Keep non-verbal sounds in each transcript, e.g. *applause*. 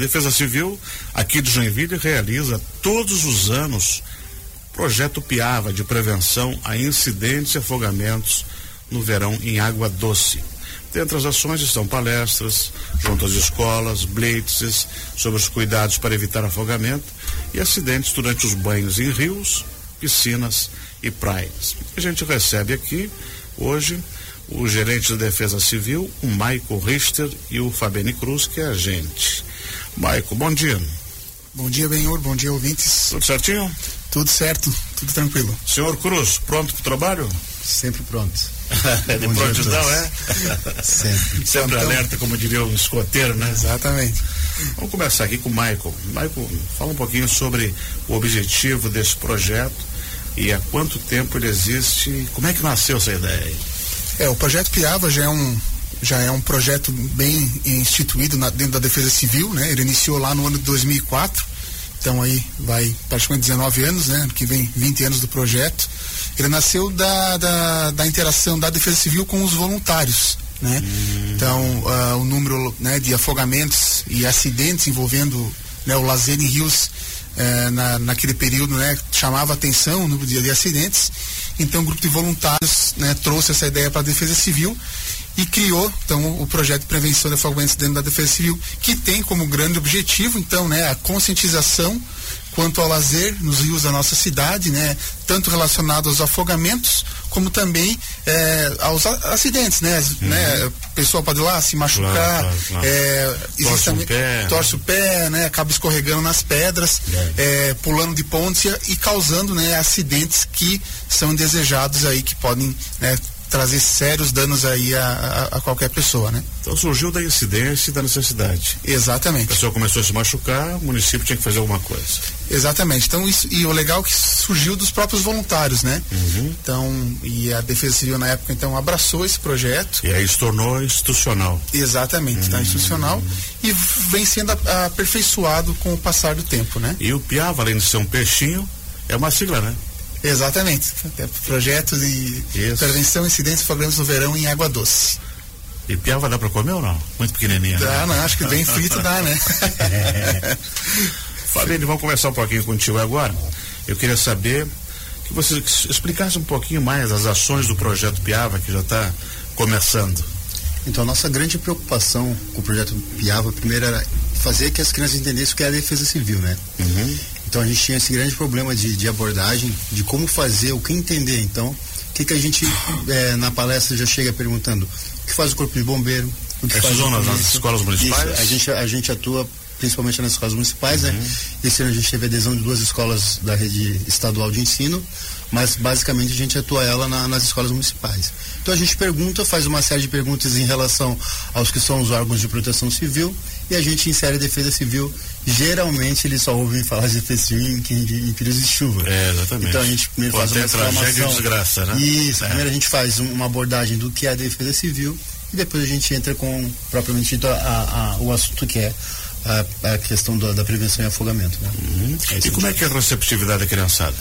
Defesa Civil aqui de Joinville realiza todos os anos projeto Piava de prevenção a incidentes e afogamentos no verão em água doce. Dentre as ações estão palestras junto às escolas, blitzes sobre os cuidados para evitar afogamento e acidentes durante os banhos em rios, piscinas e praias. A gente recebe aqui hoje o gerente da Defesa Civil, o Maico Richter e o Fabiane Cruz, que é a gente. Maico, bom dia. Bom dia, Benhor, bom dia, ouvintes. Tudo certinho? Tudo certo, tudo tranquilo. Senhor Cruz, pronto para o trabalho? Sempre pronto. *laughs* de prontidão, é? Sempre. *laughs* Sempre então, alerta, como diria o escoteiro, né? Exatamente. Vamos começar aqui com o Michael. Michael, fala um pouquinho sobre o objetivo desse projeto e há quanto tempo ele existe, como é que nasceu essa ideia? É, o projeto Piava já é um já é um projeto bem instituído na, dentro da Defesa Civil, né? Ele iniciou lá no ano de 2004, então aí vai praticamente 19 anos, né? Que vem 20 anos do projeto. Ele nasceu da, da, da interação da Defesa Civil com os voluntários, né? Hum. Então uh, o número né, de afogamentos e acidentes envolvendo né, o lazer em rios uh, na, naquele período, né? Chamava atenção o número de, de acidentes então, o grupo de voluntários né, trouxe essa ideia para a Defesa Civil e criou então o projeto de prevenção de afogamentos dentro da Defesa Civil, que tem como grande objetivo então, né, a conscientização quanto ao lazer nos rios da nossa cidade, né, tanto relacionado aos afogamentos como também é, aos acidentes, né, uhum. né, a pessoa pode ir lá se machucar, claro, claro. É, torce, também, o pé, torce o pé, né, acaba escorregando nas pedras, é. É, pulando de pontes e, e causando, né, acidentes que são indesejados aí que podem né, trazer sérios danos aí a, a, a, qualquer pessoa, né? Então surgiu da incidência e da necessidade. Exatamente. A pessoa começou a se machucar, o município tinha que fazer alguma coisa. Exatamente. Então isso e o legal é que surgiu dos próprios voluntários, né? Uhum. Então e a Defesa Civil na época então abraçou esse projeto. E aí se tornou institucional. Exatamente, está uhum. institucional e vem sendo aperfeiçoado com o passar do tempo, né? E o Piava, além de ser um peixinho, é uma sigla, né? Exatamente. É projeto de Isso. prevenção, incidência e problemas no verão em água doce. E piava dá para comer ou não? Muito pequenininha. Dá, né? não, acho que bem frito dá, né? *laughs* é. Fabiane, vamos conversar um pouquinho contigo agora. Eu queria saber que você explicasse um pouquinho mais as ações do projeto Piava, que já está começando. Então, a nossa grande preocupação com o projeto Piava, primeiro era fazer que as crianças entendessem o que é a defesa civil, né? Uhum. Então a gente tinha esse grande problema de, de abordagem, de como fazer, o que entender. Então, o que, que a gente é, na palestra já chega perguntando? O que faz o corpo de bombeiro? O que faz zona, nas escolas municipais? Isso, a gente, a gente atua principalmente nas escolas municipais, né? uhum. né? Esse ano a gente teve adesão de duas escolas da rede estadual de ensino, mas basicamente a gente atua ela na, nas escolas municipais. Então a gente pergunta, faz uma série de perguntas em relação aos que são os órgãos de proteção civil e a gente insere a defesa civil. Geralmente eles só ouvem falar de defesa civil em, em, em períodos de chuva. É, exatamente. Então a gente primeiro faz uma tragédia e desgraça, né? Isso, é. primeiro a gente faz uma abordagem do que é a defesa civil e depois a gente entra com propriamente dito a, a, o assunto que é a, a questão da, da, prevenção e afogamento. Né? Uhum. É e como é que é a receptividade da criançada?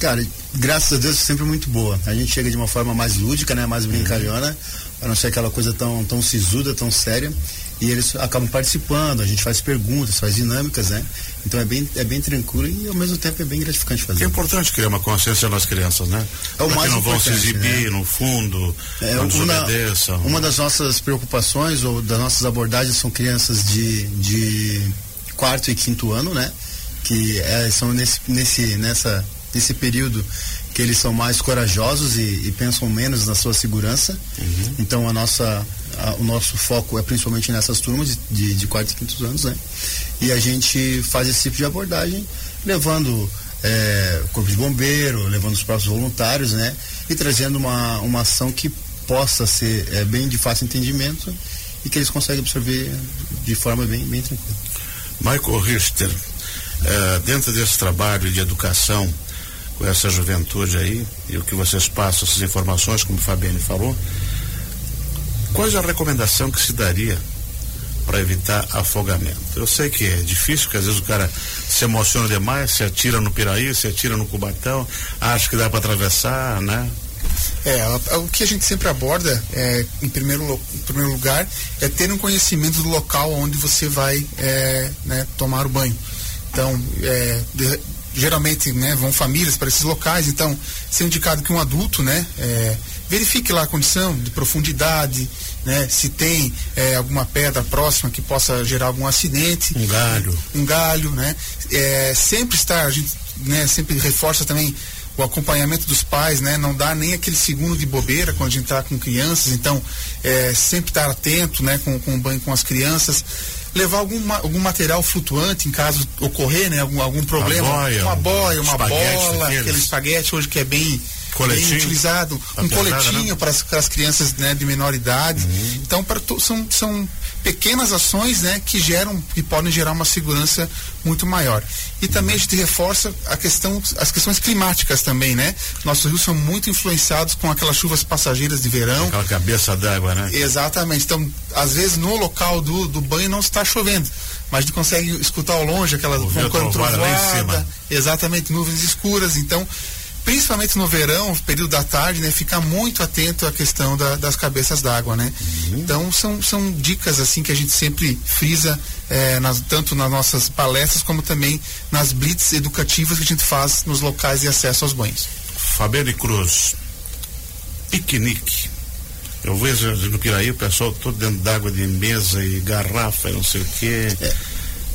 Cara, graças a Deus é sempre muito boa. A gente chega de uma forma mais lúdica, né, mais brincalhona, uhum. para não ser aquela coisa tão, tão sisuda, tão séria e eles acabam participando, a gente faz perguntas, faz dinâmicas, né? Então é bem, é bem tranquilo e ao mesmo tempo é bem gratificante fazer. É importante criar uma consciência nas crianças, né? É o mais que não vão se exibir né? no fundo, é, não desobedeçam. Uma, uma das nossas preocupações ou das nossas abordagens são crianças de, de quarto e quinto ano, né? Que é, são nesse, nesse, nessa, nesse período que eles são mais corajosos e, e pensam menos na sua segurança. Uhum. Então a nossa a, o nosso foco é principalmente nessas turmas de, de, de quarto e quinto anos, né? E a gente faz esse tipo de abordagem levando é, corpo de bombeiro, levando os próprios voluntários, né? E trazendo uma, uma ação que possa ser é, bem de fácil entendimento e que eles conseguem absorver de forma bem, bem tranquila. Michael Richter, é, dentro desse trabalho de educação com essa juventude aí, e o que vocês passam, essas informações, como o Fabiane falou, qual é a recomendação que se daria para evitar afogamento? Eu sei que é difícil, porque às vezes o cara se emociona demais, se atira no piraí, se atira no cubatão, acha que dá para atravessar, né? É, o que a gente sempre aborda, é, em, primeiro, em primeiro lugar, é ter um conhecimento do local onde você vai é, né, tomar o banho. Então, é, de, geralmente né, vão famílias para esses locais, então, ser indicado que um adulto, né, é, verifique lá a condição de profundidade, né, se tem é, alguma pedra próxima que possa gerar algum acidente. Um galho. Um galho, né? É, sempre estar, a gente né, sempre reforça também o acompanhamento dos pais, né? Não dá nem aquele segundo de bobeira quando a gente está com crianças, então é, sempre estar atento, né? Com, com o banho com as crianças levar algum, algum material flutuante em caso ocorrer, né? Algum, algum problema. Uma boia, uma, boia, uma bola, aquele espaguete hoje que é bem, Coletinho. bem utilizado, Tá um pesada, coletinho né? para as crianças né, de menor idade. Então, para são, são pequenas ações né, que geram, que podem gerar uma segurança muito maior. E também a gente reforça a questão, as questões climáticas também, né? Nossos rios são muito influenciados com aquelas chuvas passageiras de verão. Aquela cabeça d'água, né? Exatamente. Então, às vezes no local do, do banho não está chovendo, mas a gente consegue escutar ao longe aquela quando trovoada lá em trovoada, cima. Exatamente, nuvens escuras. Então, principalmente no verão, período da tarde, né, ficar muito atento à questão da- das cabeças d'água, né? Uhum. Então, são, são dicas assim que a gente sempre frisa eh, nas- tanto nas nossas palestras como também nas blitz educativas que a gente faz nos locais de acesso aos banhos. Fabiane Cruz, piquenique. Eu vejo no Piraí o pessoal todo dentro d'água de mesa e garrafa e não sei o quê.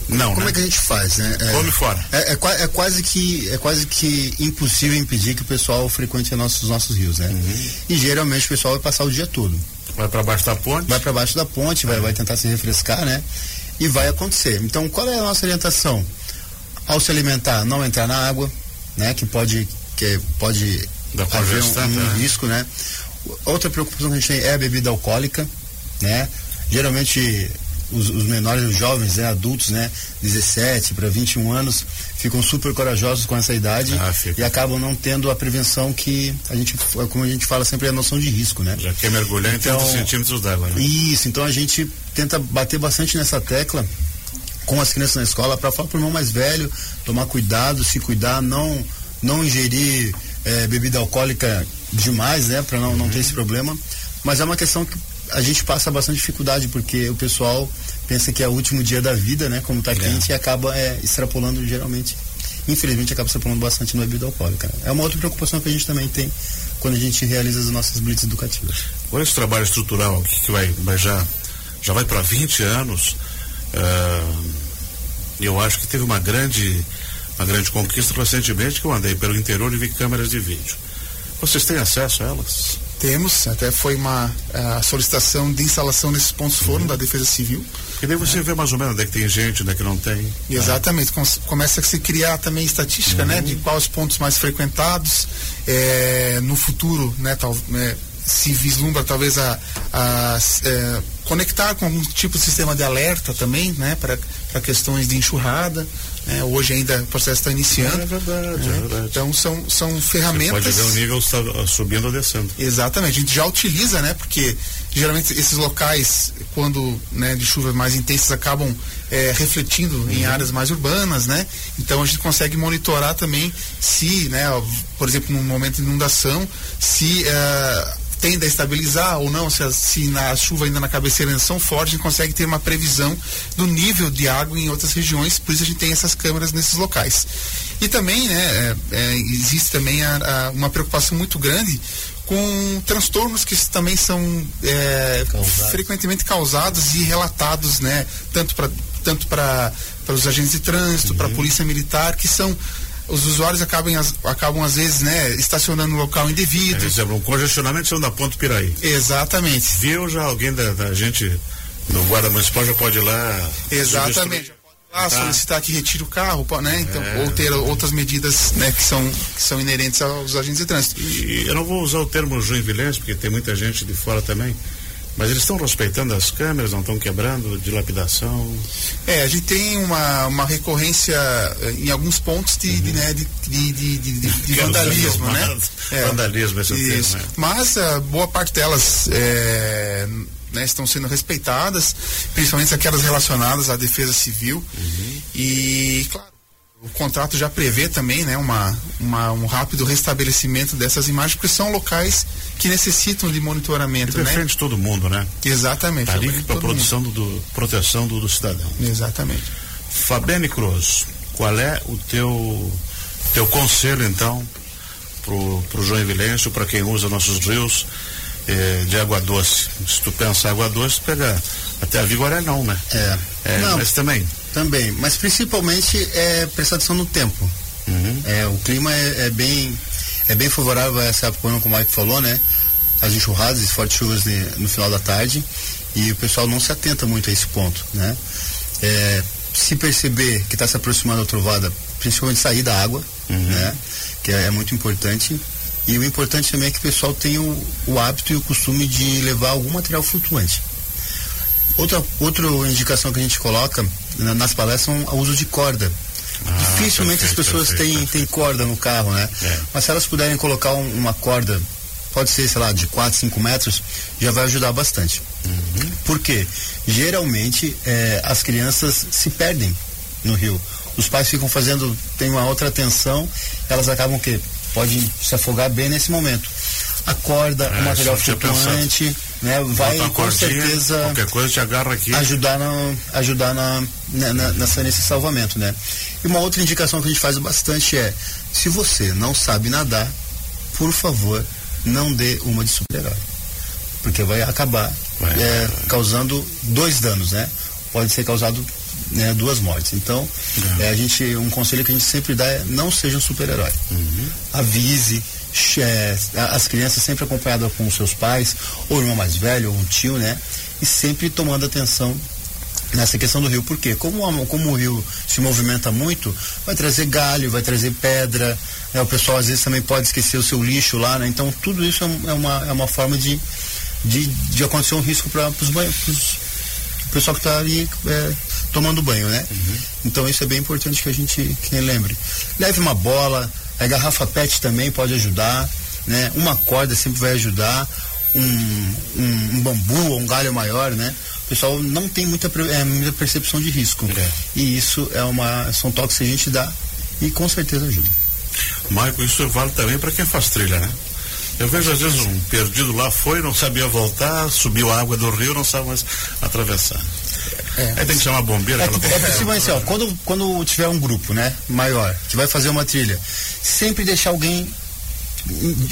Não, Como né? é que a gente faz, né? É, Come fora. É, é é quase que é quase que impossível impedir que o pessoal frequente nossos nossos rios, né? Uhum. E geralmente o pessoal vai passar o dia todo. Vai para baixo da ponte. Vai para baixo da ponte, vai, vai tentar se refrescar, né? E vai acontecer. Então, qual é a nossa orientação? Ao se alimentar, não entrar na água, né? Que pode que pode Da haver um, um né? risco, né? Outra preocupação que a gente tem é a bebida alcoólica, né? Geralmente os, os menores, os jovens, né, adultos, né, 17 para 21 anos, ficam super corajosos com essa idade Ah, e acabam não tendo a prevenção que a gente, como a gente fala sempre, é a noção de risco, né? Já quer mergulhar em 30 Então, centímetros d'água, né? Isso, então a gente tenta bater bastante nessa tecla com as crianças na escola para falar para o irmão mais velho tomar cuidado, se cuidar, não não ingerir eh, bebida alcoólica demais, né, para não, não ter esse problema. Mas é uma questão que a gente passa bastante dificuldade porque o pessoal pensa que é o último dia da vida, né, como tá quente e acaba eh, extrapolando geralmente. Infelizmente acaba extrapolando bastante na bebida alcoólica. né. É uma outra preocupação que a gente também tem quando a gente realiza as nossas blitz educativas. Com esse trabalho estrutural que, que vai, vai já, já vai para 20 anos, ah, eu acho que teve uma grande, uma grande conquista recentemente que eu andei pelo interior e vi câmeras de vídeo. Vocês têm acesso a elas? Temos, até foi uma a solicitação de instalação nesses pontos foram da Defesa Civil. E daí você vê mais ou menos onde é que tem gente, onde é que não tem. Exatamente, com- começa a se criar também estatística, né, de quais os pontos mais frequentados, é, no futuro, né, tal, né, se vislumbra talvez a, a é, conectar com algum tipo de sistema de alerta também, né, para questões de enxurrada, né, hoje ainda o processo está iniciando. É verdade, né, é verdade. Então são, são Você ferramentas. pode ver o nível está subindo ou descendo. Exatamente, a gente já utiliza, né? Porque geralmente esses locais, quando né, de chuvas mais intensas, acabam é, refletindo Uhum. em áreas mais urbanas, né? Então a gente consegue monitorar também se, né, por exemplo, no momento de inundação, se eh, tende a estabilizar ou não, se, a, se na chuva ainda na cabeceira ainda são fortes, a gente consegue ter uma previsão do nível de água em outras regiões, por isso a gente tem essas câmeras nesses locais. E também, né, é, é, existe também a- a- uma preocupação muito grande com transtornos que também são é, frequentemente causados e relatados, né, tanto para tanto para os agentes de trânsito, para a polícia militar, que são os usuários acabam, acabam às vezes, né, estacionando no local Por indevido. exemplo, um congestionamento sendo da ponte Piraí. Exatamente. Viu já alguém da, da gente no guarda municipal já pode ir lá. Exatamente. Tá. solicitar que retire o carro, né? Então, É. ou ter outras medidas, né, que são que são inerentes aos agentes de trânsito. E eu não vou usar o termo joinvilense, porque tem muita gente de fora também. Mas eles estão respeitando as câmeras, não estão quebrando, dilapidação. É, a gente tem uma, uma recorrência eh, em alguns pontos de, de, né, de, de, de, *laughs* vandalismo, né? Vandalismo, esse é o termo, Isso. né? Mas ah, boa parte delas eh, né, estão sendo respeitadas, principalmente aquelas relacionadas à defesa civil. Uhum. E, claro, O contrato já prevê também né, uma, uma, um rápido restabelecimento dessas imagens, porque são locais que necessitam de monitoramento. E né? todo mundo, né? Exatamente. Tá ali para produção do, do, proteção do, do, cidadão. Exatamente. Fabiane Cruz, qual é o teu, teu conselho, então, pro, pro Joinvilense, para quem usa nossos rios eh, de água doce? Se tu pensa água doce, pega até a Vigoré não, né? É. é não, mas também. Também, mas principalmente é prestar atenção no tempo. Uhum. É, o clima é, é, bem é bem favorável a essa época, como o Mike falou, né? As enxurradas e fortes chuvas no final da tarde e o pessoal não se atenta muito a esse ponto, né? É, se perceber que está se aproximando a trovada, principalmente sair da água, uhum. né? Que é, é, muito importante. E o importante também é que o pessoal tenha o, o hábito e o costume de levar algum material flutuante. Outra, outra indicação que a gente coloca na, nas palestras é o uso de corda. Ah, Dificilmente perfeito, as pessoas perfeito, têm, perfeito. têm corda no carro, né? É. Mas se elas puderem colocar um, uma corda, pode ser, sei lá, de 4, 5 metros, já vai ajudar bastante. Uhum. Por quê? Geralmente é, as crianças se perdem no rio. Os pais ficam fazendo, tem uma outra atenção, elas acabam que podem se afogar bem nesse momento. A corda, é, o material flutuante né, vai com cordinha, certeza qualquer coisa te agarra aqui. ajudar na, ajudar na, na, na, nessa, nesse salvamento né? E uma outra indicação que a gente faz bastante é se você não sabe nadar por favor não dê uma de super-herói. Porque vai acabar vai, é, vai. causando dois danos né? Pode ser causado né, duas mortes. Então é. a gente um conselho que a gente sempre dá é não seja um super-herói. Uhum. avise é, as crianças sempre acompanhadas com os seus pais, ou irmão mais velho, ou um tio, né? E sempre tomando atenção nessa questão do rio, porque como, como o rio se movimenta muito, vai trazer galho, vai trazer pedra, né? o pessoal às vezes também pode esquecer o seu lixo lá, né? Então tudo isso é, é uma, é uma forma de, de, de acontecer um risco para os banhos, o pessoal que está ali é, tomando banho, né? Uhum. Então isso é bem importante que a gente que lembre. Leve uma bola, a garrafa PET também pode ajudar, né? Uma corda sempre vai ajudar, um, um, um bambu ou um galho maior, né? O pessoal não tem muita, é, muita percepção de risco. É. E isso é uma, são toques que a gente dá e com certeza ajuda. Maico, isso vale também para quem faz trilha, né? Eu vejo às vezes um perdido lá foi, não sabia voltar, subiu a água do rio, não sabe mais atravessar. É. Aí tem que chamar bombeiro. É, é possível assim, ó, quando, quando tiver um grupo, né, maior, que vai fazer uma trilha, sempre deixar alguém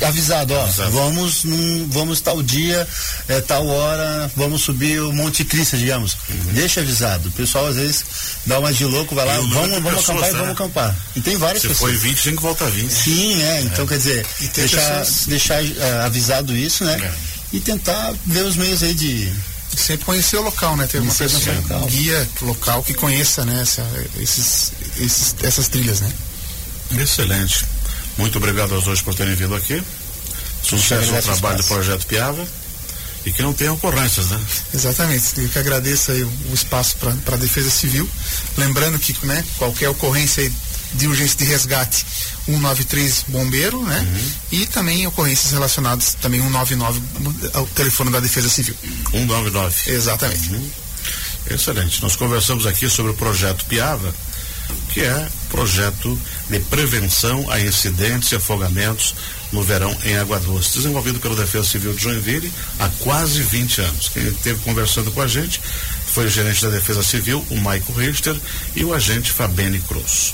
avisado, ó, Avisado. vamos num, vamos tal dia, é, tal hora, vamos subir o Monte Cristo, digamos. Uhum. Deixa avisado. O pessoal às vezes dá uma de louco, vai lá, vamos, vamos pessoas, acampar né? e vamos acampar. E tem várias Se pessoas. foi 20, tem que voltar 20. Sim, é, então é. quer dizer, deixar, pessoas... deixar uh, avisado isso, né? É. E tentar ver os meios aí de sempre conhecer o local, né? Ter uma pessoa, um guia local que conheça, né? Essa, esses, esses, essas trilhas, né? Excelente. Muito obrigado aos dois por terem vindo aqui. Sucesso ao trabalho do Projeto Piava e que não tenha ocorrências, né? Exatamente. Eu que agradeço aí o, espaço para a Defesa Civil. Lembrando que, né, qualquer ocorrência de urgência de resgate 193 bombeiro, né? Uhum. E também ocorrências relacionadas também 199 ao telefone da Defesa Civil. 199. Exatamente. Uhum. Excelente. Nós conversamos aqui sobre o projeto Piava, que é projeto de prevenção a incidentes e afogamentos no verão em Água Doce, desenvolvido pela Defesa Civil de Joinville há quase 20 anos. Quem esteve conversando com a gente foi o gerente da Defesa Civil, o Maico Richter, e o agente Fabene Cruz.